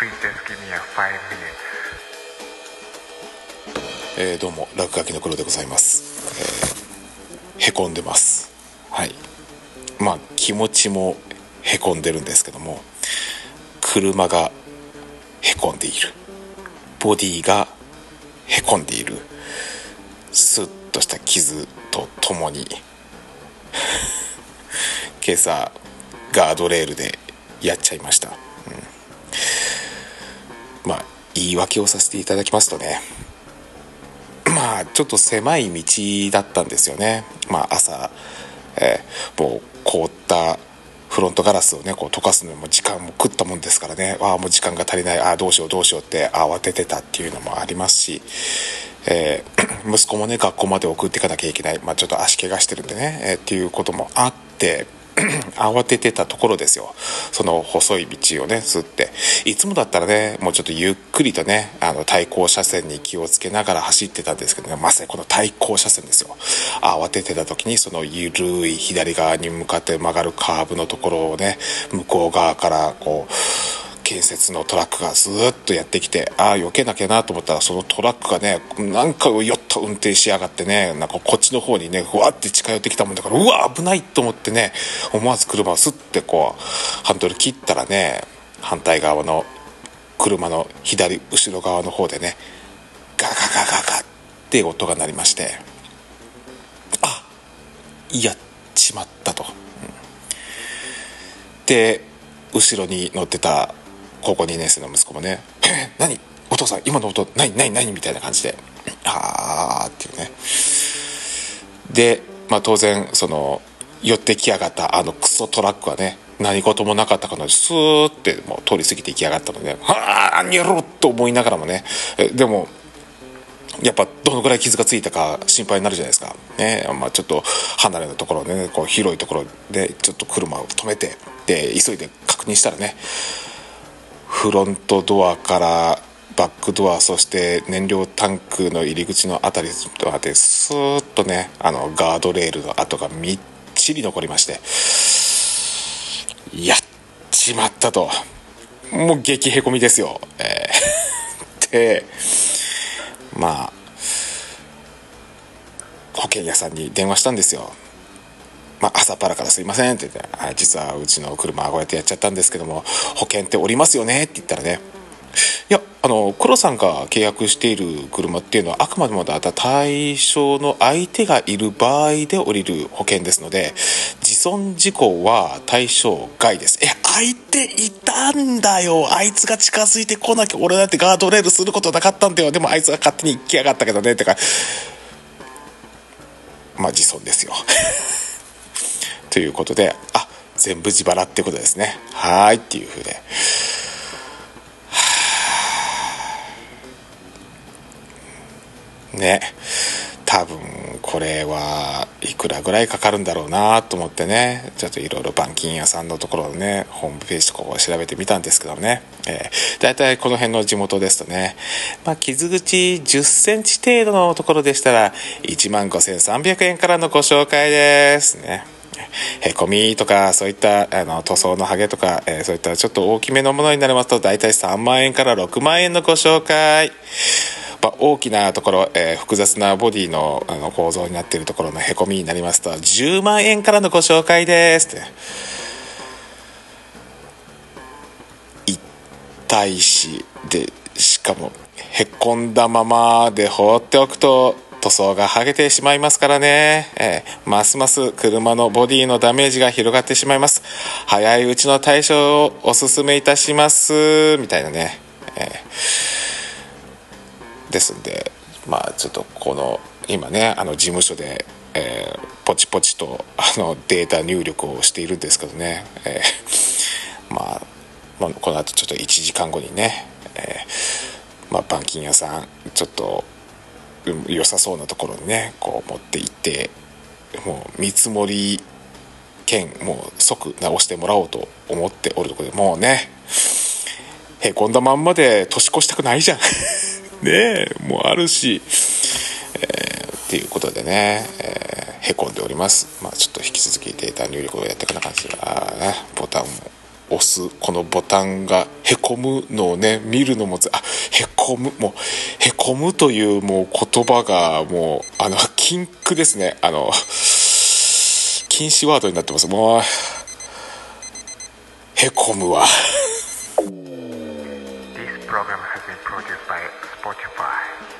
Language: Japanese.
Please just give me a five minutes. えーどうも落書きの黒でございます、えーへこんでます。はい。まあ気持ちもへこんでるんですけども車がへこんでいる。ボディがへこんでいる。スッとした傷とともに。今朝ガードレールでやっちゃいました、言い訳をさせていただきますとねまあちょっと狭い道だったんですよね。まあ朝、えーもう凍ったフロントガラスをねこう溶かすのにも時間も食ったもんですからね。ああもう時間が足りない。ああどうしようどうしようって慌ててたっていうのもありますし、えー息子もね学校まで送っていかなきゃいけない、まあ、ちょっと足怪我してるんでね、えーっていうこともあって 慌ててたところですよ。その細い道をねすって。いつもだったらねもうちょっとゆっくりとねあの対向車線に気をつけながら走ってたんですけどね。まさにこの対向車線ですよ。慌ててた時にその緩い左側に向かって曲がるカーブのところをね向こう側からこう建設のトラックがずっとやってきてああ避けなきゃなと思ったらそのトラックがねなんかよっと運転しやがってねなんかこっちの方にねふわって近寄ってきたもんだからうわ危ないと思ってね思わず車をスッてこうハンドル切ったらね反対側の車の左後ろ側の方でねガガガガガって音が鳴りましてあやっちまったと。で後ろに乗ってた高校2年生の息子もね「え 何？お父さん今の音何？何？何?」みたいな感じで「あー」っていうねで、まあ、当然その寄ってきやがったあのクソトラックはね何事もなかったかのスーってもう通り過ぎていきやがったので「はあ何やろう!」と思いながらもねでもやっぱどのぐらい傷がついたか心配になるじゃないですか、ねまあ、ちょっと離れのところでねこう広いところでちょっと車を止めてで急いで確認したらねフロントドアからバックドアそして燃料タンクの入り口の辺りまでスーッとねあのガードレールの跡がみっちり残りましてやっちまったと。もう激へこみですよ、えー でまあ保険屋さんに電話したんですよ。まあ、朝っぱらからすいませんって言って「はい実はうちの車はこうやってやっちゃったんですけども保険っておりますよね」って言ったらね。いやあの黒さんが契約している車っていうのはあくまでもだ対象の相手がいる場合で降りる保険ですので自損事故は対象外です。え相手いたんだよ。あいつが近づいてこなきゃ俺だってガードレールすることなかったんだよ。でもあいつが勝手に行きやがったけどねってか。まあ自損ですよ。ということであ全部自腹ってことですね。はいっていうふうでね。多分これはいくらぐらいかかるんだろうなと思ってね。ちょっといろいろ板金屋さんのところのねホームページとかを調べてみたんですけどね、えー、大体この辺の地元ですとね、まあ、傷口1 0センチ程度のところでしたら1万5300円からのご紹介です。ね。へこみとかそういったあの塗装のハゲとか、えーそういったちょっと大きめのものになりますと大体3万円から6万円のご紹介。ま大きなところ、えー複雑なボディのあの構造になっているところのへこみになりますと10万円からのご紹介ですって。痛いしでしかもへこんだままで放っておくと塗装が剥げてしまいますからね、えーますます車のボディのダメージが広がってしまいます。早いうちの対処をおすすめいたします。みたいなね、えーですんでまあちょっとこの今ねあの事務所で、えーポチポチとあのデータ入力をしているんですけどね、えーまあこの後ちょっと1時間後にね、えーまあ、板金屋さんちょっと良さそうなところにねこう持って行ってもう見積もり兼もう即直してもらおうと思っておるところでもうねへこんだまんまで年越したくないじゃん。ねえもうあるし、えーっていうことでね、えーへこんでおります。まあちょっと引き続きデータ入力をやっていかな感じであーねボタンも押すこのボタンがへこむのをね見るのもあへこむもうへこむというもう言葉がもうあの禁句ですね。あの禁止ワードになってます。もうへこむわ。This program has been produced by Spotify.